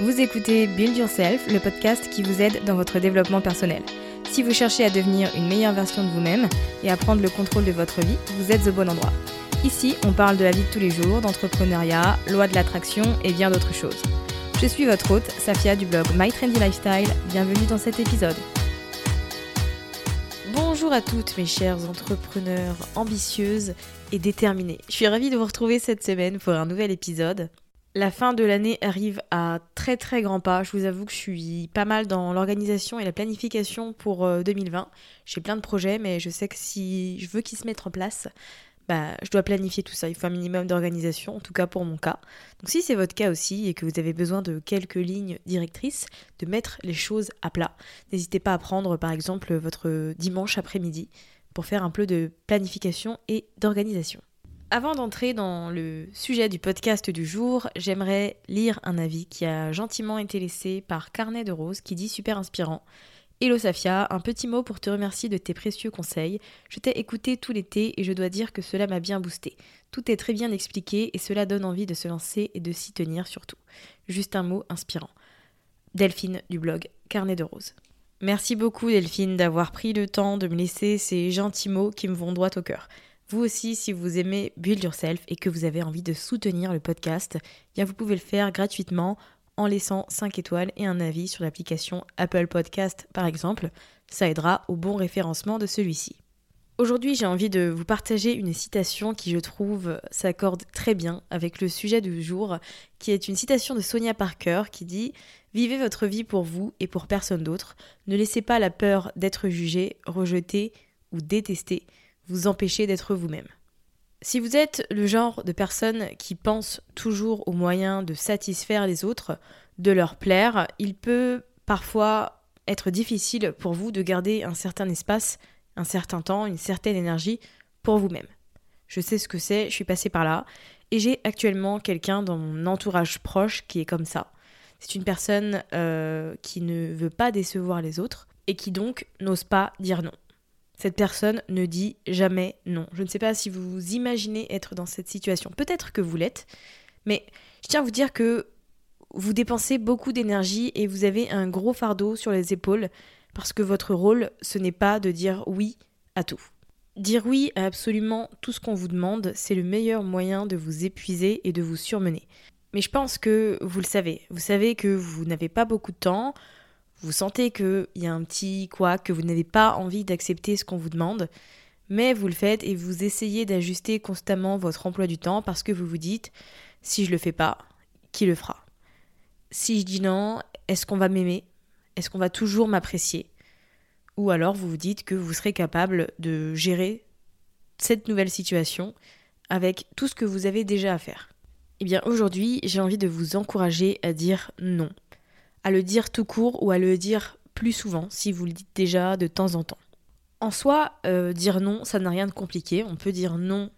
Vous écoutez Build Yourself, le podcast qui vous aide dans votre développement personnel. Si vous cherchez à devenir une meilleure version de vous-même et à prendre le contrôle de votre vie, vous êtes au bon endroit. Ici, on parle de la vie de tous les jours, d'entrepreneuriat, loi de l'attraction et bien d'autres choses. Je suis votre hôte, Safia du blog My Trendy Lifestyle. Bienvenue dans cet épisode. Bonjour à toutes mes chères entrepreneurs ambitieuses et déterminées. Je suis ravie de vous retrouver cette semaine pour un nouvel épisode. La fin de l'année arrive à très très grands pas. Je vous avoue que je suis pas mal dans l'organisation et la planification pour 2020. J'ai plein de projets, mais je sais que si je veux qu'ils se mettent en place, bah, je dois planifier tout ça. Il faut un minimum d'organisation, en tout cas pour mon cas. Donc si c'est votre cas aussi et que vous avez besoin de quelques lignes directrices, de mettre les choses à plat, n'hésitez pas à prendre par exemple votre dimanche après-midi pour faire un peu de planification et d'organisation. Avant d'entrer dans le sujet du podcast du jour, j'aimerais lire un avis qui a gentiment été laissé par Carnet de Rose qui dit super inspirant. Hello Safia, un petit mot pour te remercier de tes précieux conseils. Je t'ai écouté tout l'été et je dois dire que cela m'a bien boosté. Tout est très bien expliqué et cela donne envie de se lancer et de s'y tenir surtout. Juste un mot inspirant. Delphine du blog Carnet de Rose. Merci beaucoup Delphine d'avoir pris le temps de me laisser ces gentils mots qui me vont droit au cœur. Vous aussi, si vous aimez Build Yourself et que vous avez envie de soutenir le podcast, bien vous pouvez le faire gratuitement en laissant 5 étoiles et un avis sur l'application Apple Podcast par exemple. Ça aidera au bon référencement de celui-ci. Aujourd'hui, j'ai envie de vous partager une citation qui, je trouve, s'accorde très bien avec le sujet du jour, qui est une citation de Sonia Parker qui dit Vivez votre vie pour vous et pour personne d'autre. Ne laissez pas la peur d'être jugé, rejeté ou détesté vous empêcher d'être vous-même. Si vous êtes le genre de personne qui pense toujours aux moyens de satisfaire les autres, de leur plaire, il peut parfois être difficile pour vous de garder un certain espace, un certain temps, une certaine énergie pour vous-même. Je sais ce que c'est, je suis passée par là, et j'ai actuellement quelqu'un dans mon entourage proche qui est comme ça. C'est une personne euh, qui ne veut pas décevoir les autres et qui donc n'ose pas dire non. Cette personne ne dit jamais non. Je ne sais pas si vous vous imaginez être dans cette situation. Peut-être que vous l'êtes, mais je tiens à vous dire que vous dépensez beaucoup d'énergie et vous avez un gros fardeau sur les épaules parce que votre rôle, ce n'est pas de dire oui à tout. Dire oui à absolument tout ce qu'on vous demande, c'est le meilleur moyen de vous épuiser et de vous surmener. Mais je pense que vous le savez. Vous savez que vous n'avez pas beaucoup de temps, vous sentez qu'il y a un petit quoi, que vous n'avez pas envie d'accepter ce qu'on vous demande, mais vous le faites et vous essayez d'ajuster constamment votre emploi du temps parce que vous vous dites si je le fais pas, qui le fera? Si je dis non, est-ce qu'on va m'aimer? Est-ce qu'on va toujours m'apprécier? Ou alors vous vous dites que vous serez capable de gérer cette nouvelle situation avec tout ce que vous avez déjà à faire. Eh bien aujourd'hui, j'ai envie de vous encourager à dire non. À le dire tout court ou à le dire plus souvent si vous le dites déjà de temps en temps. En soi, euh, dire non, ça n'a rien de compliqué. On peut dire non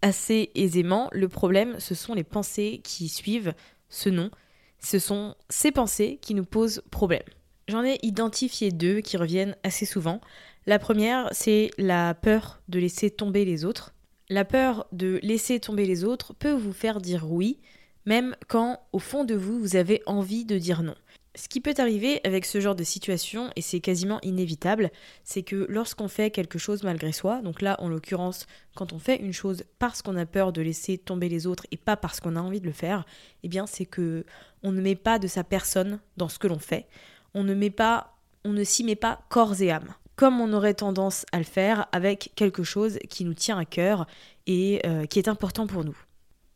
assez aisément. Le problème, ce sont les pensées qui suivent ce non. Ce sont ces pensées qui nous posent problème. J'en ai identifié deux qui reviennent assez souvent. La première, c'est la peur de laisser tomber les autres. La peur de laisser tomber les autres peut vous faire dire oui, même quand au fond de vous, vous avez envie de dire non. Ce qui peut arriver avec ce genre de situation, et c'est quasiment inévitable, c'est que lorsqu'on fait quelque chose malgré soi, donc là en l'occurrence quand on fait une chose parce qu'on a peur de laisser tomber les autres et pas parce qu'on a envie de le faire, eh bien c'est que on ne met pas de sa personne dans ce que l'on fait, on ne met pas, on ne s'y met pas corps et âme, comme on aurait tendance à le faire avec quelque chose qui nous tient à cœur et euh, qui est important pour nous.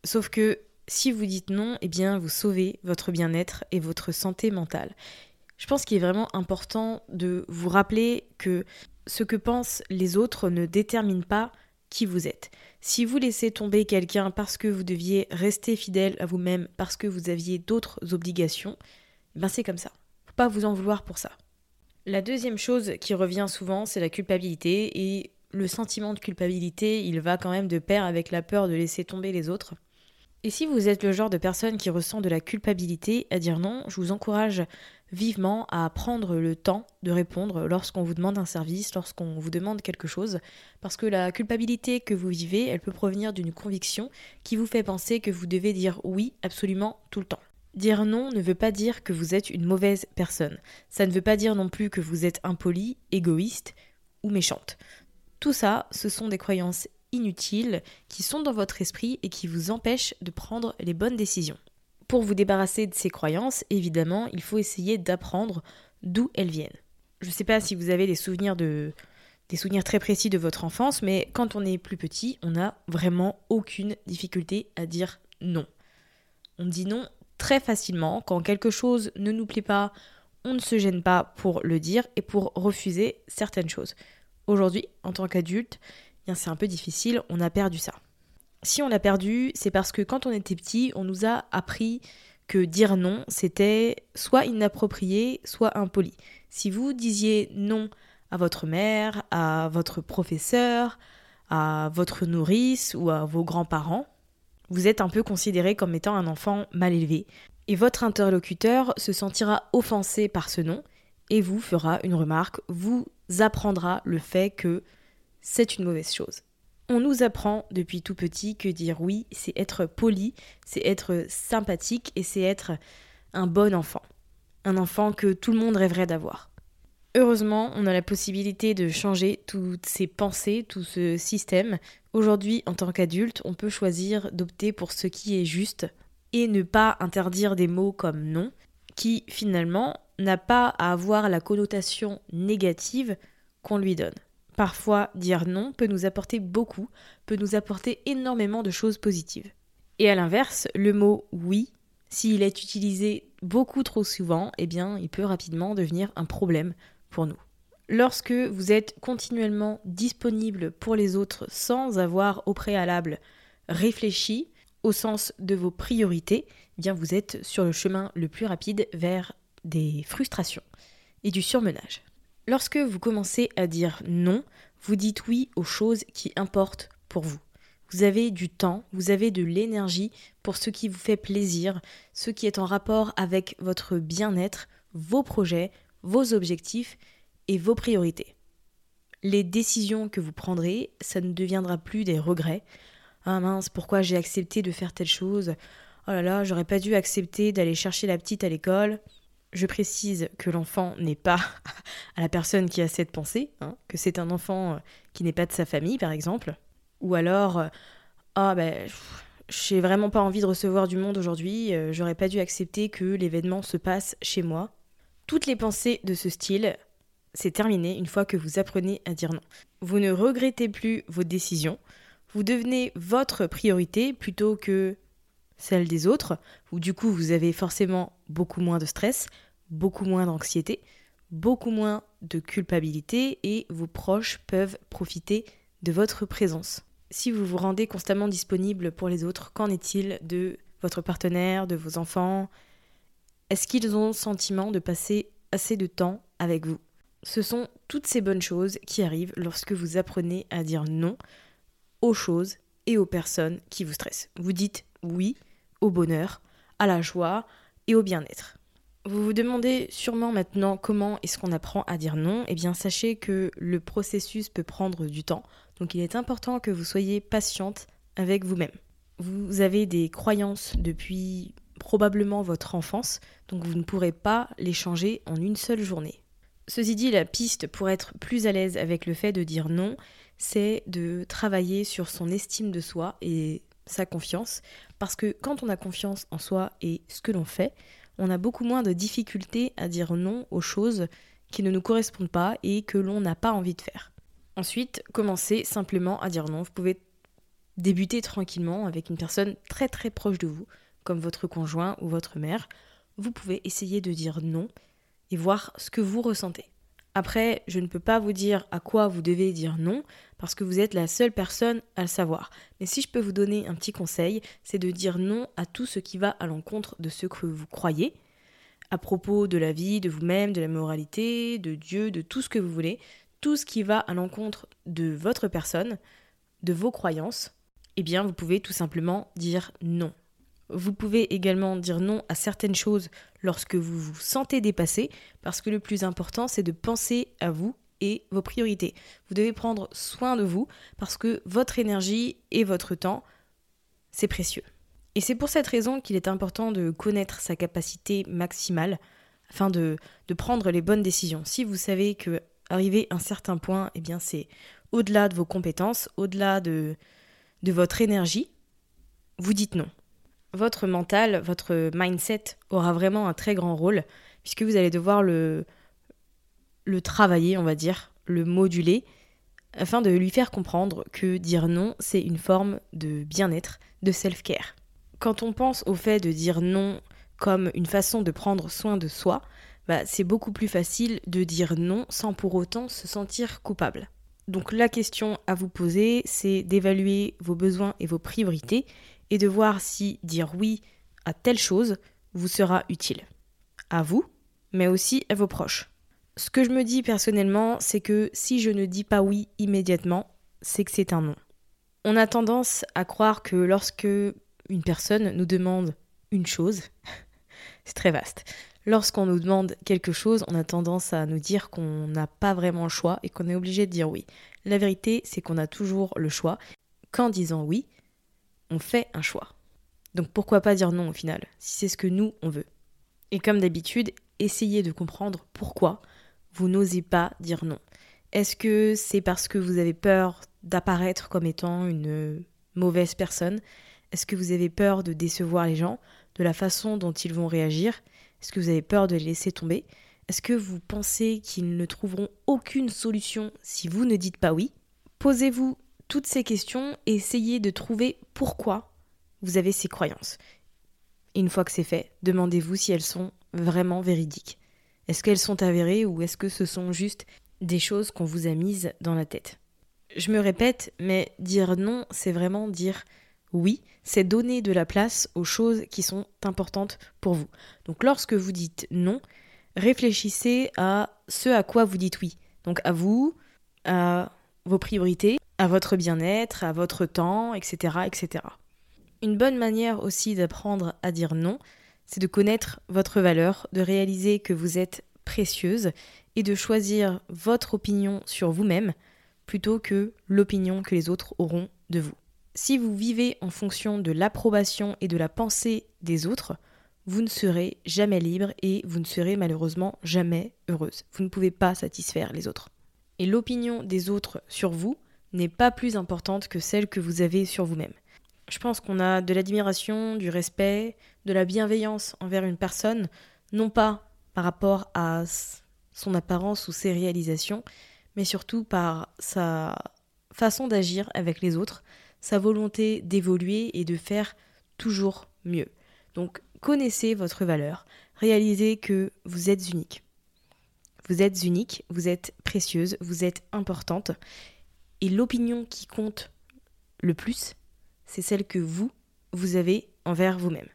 Sauf que si vous dites non, eh bien vous sauvez votre bien-être et votre santé mentale. Je pense qu'il est vraiment important de vous rappeler que ce que pensent les autres ne détermine pas qui vous êtes. Si vous laissez tomber quelqu'un parce que vous deviez rester fidèle à vous-même, parce que vous aviez d'autres obligations, eh ben c'est comme ça. Faut pas vous en vouloir pour ça. La deuxième chose qui revient souvent, c'est la culpabilité et le sentiment de culpabilité, il va quand même de pair avec la peur de laisser tomber les autres. Et si vous êtes le genre de personne qui ressent de la culpabilité à dire non, je vous encourage vivement à prendre le temps de répondre lorsqu'on vous demande un service, lorsqu'on vous demande quelque chose, parce que la culpabilité que vous vivez, elle peut provenir d'une conviction qui vous fait penser que vous devez dire oui absolument tout le temps. Dire non ne veut pas dire que vous êtes une mauvaise personne. Ça ne veut pas dire non plus que vous êtes impoli, égoïste ou méchante. Tout ça, ce sont des croyances inutiles qui sont dans votre esprit et qui vous empêchent de prendre les bonnes décisions. Pour vous débarrasser de ces croyances, évidemment, il faut essayer d'apprendre d'où elles viennent. Je ne sais pas si vous avez des souvenirs de des souvenirs très précis de votre enfance, mais quand on est plus petit, on n'a vraiment aucune difficulté à dire non. On dit non très facilement quand quelque chose ne nous plaît pas, on ne se gêne pas pour le dire et pour refuser certaines choses. Aujourd'hui, en tant qu'adulte, c'est un peu difficile, on a perdu ça. Si on l'a perdu, c'est parce que quand on était petit, on nous a appris que dire non, c'était soit inapproprié, soit impoli. Si vous disiez non à votre mère, à votre professeur, à votre nourrice ou à vos grands-parents, vous êtes un peu considéré comme étant un enfant mal élevé. Et votre interlocuteur se sentira offensé par ce non et vous fera une remarque, vous apprendra le fait que c'est une mauvaise chose. On nous apprend depuis tout petit que dire oui, c'est être poli, c'est être sympathique et c'est être un bon enfant. Un enfant que tout le monde rêverait d'avoir. Heureusement, on a la possibilité de changer toutes ces pensées, tout ce système. Aujourd'hui, en tant qu'adulte, on peut choisir d'opter pour ce qui est juste et ne pas interdire des mots comme non, qui finalement n'a pas à avoir la connotation négative qu'on lui donne. Parfois, dire non peut nous apporter beaucoup, peut nous apporter énormément de choses positives. Et à l'inverse, le mot oui, s'il est utilisé beaucoup trop souvent, eh bien, il peut rapidement devenir un problème pour nous. Lorsque vous êtes continuellement disponible pour les autres sans avoir au préalable réfléchi au sens de vos priorités, eh bien vous êtes sur le chemin le plus rapide vers des frustrations et du surmenage. Lorsque vous commencez à dire non, vous dites oui aux choses qui importent pour vous. Vous avez du temps, vous avez de l'énergie pour ce qui vous fait plaisir, ce qui est en rapport avec votre bien-être, vos projets, vos objectifs et vos priorités. Les décisions que vous prendrez, ça ne deviendra plus des regrets. Ah mince, pourquoi j'ai accepté de faire telle chose? Oh là là, j'aurais pas dû accepter d'aller chercher la petite à l'école. Je précise que l'enfant n'est pas à la personne qui a cette pensée, hein, que c'est un enfant euh, qui n'est pas de sa famille, par exemple. Ou alors, euh, ah ben, j'ai vraiment pas envie de recevoir du monde aujourd'hui, euh, j'aurais pas dû accepter que l'événement se passe chez moi. Toutes les pensées de ce style, c'est terminé une fois que vous apprenez à dire non. Vous ne regrettez plus vos décisions, vous devenez votre priorité plutôt que celle des autres, où du coup vous avez forcément beaucoup moins de stress, beaucoup moins d'anxiété, beaucoup moins de culpabilité et vos proches peuvent profiter de votre présence. Si vous vous rendez constamment disponible pour les autres, qu'en est-il de votre partenaire, de vos enfants? Est-ce qu'ils ont le sentiment de passer assez de temps avec vous? Ce sont toutes ces bonnes choses qui arrivent lorsque vous apprenez à dire non aux choses et aux personnes qui vous stressent. Vous dites oui au bonheur, à la joie et au bien-être. Vous vous demandez sûrement maintenant comment est-ce qu'on apprend à dire non Eh bien sachez que le processus peut prendre du temps, donc il est important que vous soyez patiente avec vous-même. Vous avez des croyances depuis probablement votre enfance, donc vous ne pourrez pas les changer en une seule journée. Ceci dit, la piste pour être plus à l'aise avec le fait de dire non, c'est de travailler sur son estime de soi et sa confiance, parce que quand on a confiance en soi et ce que l'on fait, on a beaucoup moins de difficultés à dire non aux choses qui ne nous correspondent pas et que l'on n'a pas envie de faire. Ensuite, commencez simplement à dire non. Vous pouvez débuter tranquillement avec une personne très très proche de vous, comme votre conjoint ou votre mère. Vous pouvez essayer de dire non et voir ce que vous ressentez. Après, je ne peux pas vous dire à quoi vous devez dire non, parce que vous êtes la seule personne à le savoir. Mais si je peux vous donner un petit conseil, c'est de dire non à tout ce qui va à l'encontre de ce que vous croyez, à propos de la vie, de vous-même, de la moralité, de Dieu, de tout ce que vous voulez, tout ce qui va à l'encontre de votre personne, de vos croyances, eh bien vous pouvez tout simplement dire non. Vous pouvez également dire non à certaines choses lorsque vous vous sentez dépassé, parce que le plus important, c'est de penser à vous et vos priorités. Vous devez prendre soin de vous, parce que votre énergie et votre temps, c'est précieux. Et c'est pour cette raison qu'il est important de connaître sa capacité maximale, afin de, de prendre les bonnes décisions. Si vous savez que arriver à un certain point, eh bien c'est au-delà de vos compétences, au-delà de, de votre énergie, vous dites non votre mental, votre mindset aura vraiment un très grand rôle, puisque vous allez devoir le, le travailler, on va dire, le moduler, afin de lui faire comprendre que dire non, c'est une forme de bien-être, de self-care. Quand on pense au fait de dire non comme une façon de prendre soin de soi, bah, c'est beaucoup plus facile de dire non sans pour autant se sentir coupable. Donc la question à vous poser, c'est d'évaluer vos besoins et vos priorités et de voir si dire oui à telle chose vous sera utile. À vous, mais aussi à vos proches. Ce que je me dis personnellement, c'est que si je ne dis pas oui immédiatement, c'est que c'est un non. On a tendance à croire que lorsque une personne nous demande une chose, c'est très vaste. Lorsqu'on nous demande quelque chose, on a tendance à nous dire qu'on n'a pas vraiment le choix et qu'on est obligé de dire oui. La vérité, c'est qu'on a toujours le choix qu'en disant oui, on fait un choix. Donc pourquoi pas dire non au final, si c'est ce que nous, on veut. Et comme d'habitude, essayez de comprendre pourquoi vous n'osez pas dire non. Est-ce que c'est parce que vous avez peur d'apparaître comme étant une mauvaise personne? Est-ce que vous avez peur de décevoir les gens, de la façon dont ils vont réagir? Est-ce que vous avez peur de les laisser tomber? Est-ce que vous pensez qu'ils ne trouveront aucune solution si vous ne dites pas oui? Posez-vous toutes ces questions et essayez de trouver pourquoi vous avez ces croyances. une fois que c'est fait, demandez-vous si elles sont vraiment véridiques. Est-ce qu'elles sont avérées ou est-ce que ce sont juste des choses qu'on vous a mises dans la tête? Je me répète, mais dire non, c'est vraiment dire oui, c'est donner de la place aux choses qui sont importantes pour vous. Donc lorsque vous dites non, réfléchissez à ce à quoi vous dites oui. Donc à vous, à vos priorités, à votre bien-être, à votre temps, etc., etc. Une bonne manière aussi d'apprendre à dire non, c'est de connaître votre valeur, de réaliser que vous êtes précieuse et de choisir votre opinion sur vous-même plutôt que l'opinion que les autres auront de vous. Si vous vivez en fonction de l'approbation et de la pensée des autres, vous ne serez jamais libre et vous ne serez malheureusement jamais heureuse. Vous ne pouvez pas satisfaire les autres. Et l'opinion des autres sur vous n'est pas plus importante que celle que vous avez sur vous-même. Je pense qu'on a de l'admiration, du respect, de la bienveillance envers une personne, non pas par rapport à son apparence ou ses réalisations, mais surtout par sa façon d'agir avec les autres, sa volonté d'évoluer et de faire toujours mieux. Donc connaissez votre valeur, réalisez que vous êtes unique. Vous êtes unique, vous êtes précieuse, vous êtes importante. Et l'opinion qui compte le plus, c'est celle que vous, vous avez envers vous-même.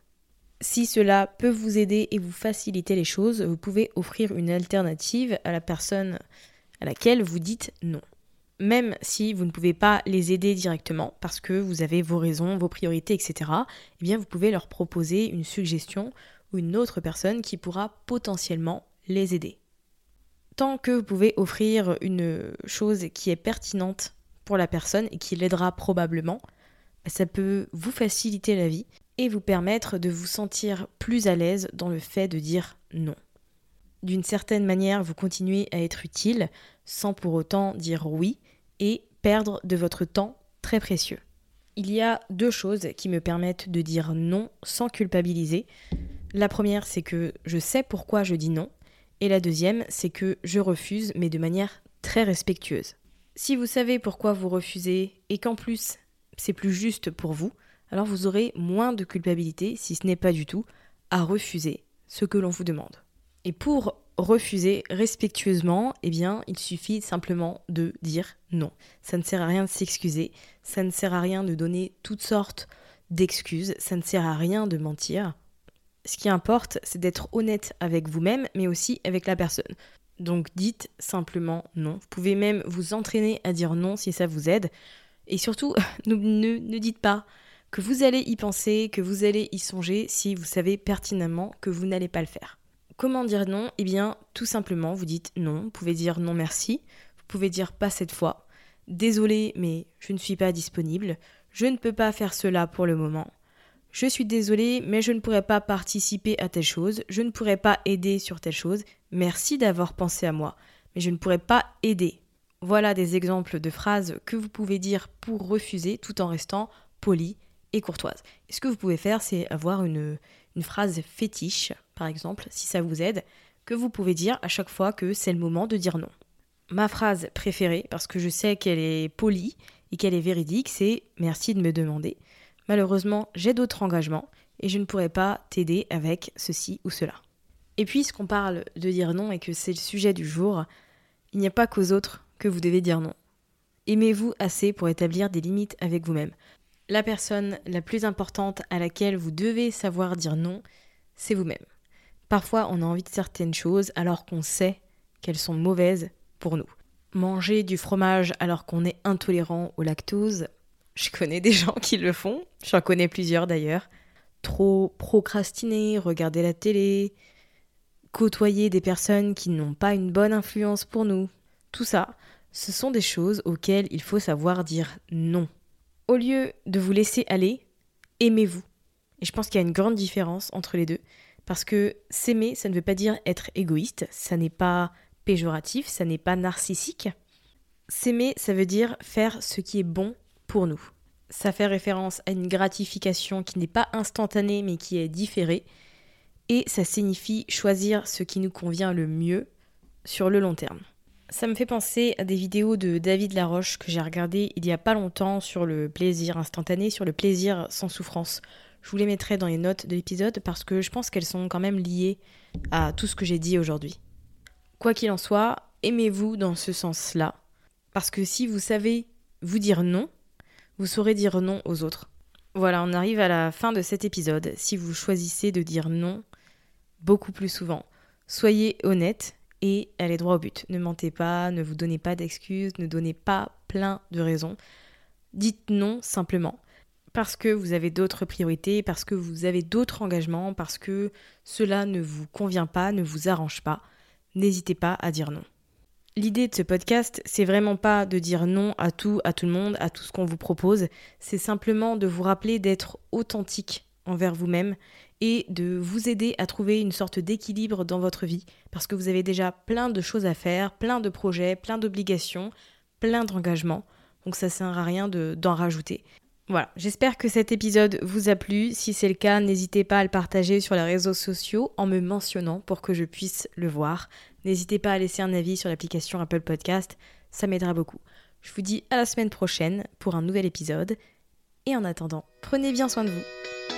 Si cela peut vous aider et vous faciliter les choses, vous pouvez offrir une alternative à la personne à laquelle vous dites non. Même si vous ne pouvez pas les aider directement parce que vous avez vos raisons, vos priorités, etc., eh bien vous pouvez leur proposer une suggestion ou une autre personne qui pourra potentiellement les aider. Tant que vous pouvez offrir une chose qui est pertinente pour la personne et qui l'aidera probablement, ça peut vous faciliter la vie et vous permettre de vous sentir plus à l'aise dans le fait de dire non. D'une certaine manière, vous continuez à être utile sans pour autant dire oui et perdre de votre temps très précieux. Il y a deux choses qui me permettent de dire non sans culpabiliser. La première, c'est que je sais pourquoi je dis non. Et la deuxième, c'est que je refuse, mais de manière très respectueuse. Si vous savez pourquoi vous refusez et qu'en plus c'est plus juste pour vous, alors vous aurez moins de culpabilité, si ce n'est pas du tout, à refuser ce que l'on vous demande. Et pour refuser respectueusement, eh bien, il suffit simplement de dire non. Ça ne sert à rien de s'excuser, ça ne sert à rien de donner toutes sortes d'excuses, ça ne sert à rien de mentir. Ce qui importe, c'est d'être honnête avec vous-même, mais aussi avec la personne. Donc dites simplement non. Vous pouvez même vous entraîner à dire non si ça vous aide. Et surtout, ne, ne, dites pas que vous allez y penser, que vous allez y songer si vous savez pertinemment que vous n'allez pas le faire. Comment dire non? Eh bien, tout simplement, vous dites non. Vous pouvez dire non merci. Vous pouvez dire pas cette fois. Désolé, mais je ne suis pas disponible. Je ne peux pas faire cela pour le moment. Je suis désolé, mais je ne pourrais pas participer à telle chose. Je ne pourrais pas aider sur telle chose. Merci d'avoir pensé à moi, mais je ne pourrais pas aider. Voilà des exemples de phrases que vous pouvez dire pour refuser tout en restant poli et courtoise. Ce que vous pouvez faire, c'est avoir une, une phrase fétiche, par exemple, si ça vous aide, que vous pouvez dire à chaque fois que c'est le moment de dire non. Ma phrase préférée, parce que je sais qu'elle est polie et qu'elle est véridique, c'est merci de me demander. Malheureusement, j'ai d'autres engagements et je ne pourrai pas t'aider avec ceci ou cela. Et puisqu'on parle de dire non et que c'est le sujet du jour, il n'y a pas qu'aux autres que vous devez dire non. Aimez-vous assez pour établir des limites avec vous-même. La personne la plus importante à laquelle vous devez savoir dire non, c'est vous-même. Parfois, on a envie de certaines choses alors qu'on sait qu'elles sont mauvaises pour nous. Manger du fromage alors qu'on est intolérant au lactose, je connais des gens qui le font, j'en connais plusieurs d'ailleurs. Trop procrastiner, regarder la télé, côtoyer des personnes qui n'ont pas une bonne influence pour nous. Tout ça, ce sont des choses auxquelles il faut savoir dire non. Au lieu de vous laisser aller, aimez-vous. Et je pense qu'il y a une grande différence entre les deux. Parce que s'aimer, ça ne veut pas dire être égoïste, ça n'est pas péjoratif, ça n'est pas narcissique. S'aimer, ça veut dire faire ce qui est bon pour nous. Ça fait référence à une gratification qui n'est pas instantanée mais qui est différée. Et ça signifie choisir ce qui nous convient le mieux sur le long terme. Ça me fait penser à des vidéos de David Laroche que j'ai regardées il y a pas longtemps sur le plaisir instantané, sur le plaisir sans souffrance. Je vous les mettrai dans les notes de l'épisode parce que je pense qu'elles sont quand même liées à tout ce que j'ai dit aujourd'hui. Quoi qu'il en soit, aimez-vous dans ce sens-là. Parce que si vous savez vous dire non, vous saurez dire non aux autres. Voilà, on arrive à la fin de cet épisode. Si vous choisissez de dire non beaucoup plus souvent, soyez honnête et allez droit au but. Ne mentez pas, ne vous donnez pas d'excuses, ne donnez pas plein de raisons. Dites non simplement. Parce que vous avez d'autres priorités, parce que vous avez d'autres engagements, parce que cela ne vous convient pas, ne vous arrange pas. N'hésitez pas à dire non. L'idée de ce podcast, c'est vraiment pas de dire non à tout, à tout le monde, à tout ce qu'on vous propose. C'est simplement de vous rappeler d'être authentique envers vous-même et de vous aider à trouver une sorte d'équilibre dans votre vie parce que vous avez déjà plein de choses à faire, plein de projets, plein d'obligations, plein d'engagements. Donc ça sert à rien d'en rajouter. Voilà, j'espère que cet épisode vous a plu. Si c'est le cas, n'hésitez pas à le partager sur les réseaux sociaux en me mentionnant pour que je puisse le voir. N'hésitez pas à laisser un avis sur l'application Apple Podcast, ça m'aidera beaucoup. Je vous dis à la semaine prochaine pour un nouvel épisode. Et en attendant, prenez bien soin de vous.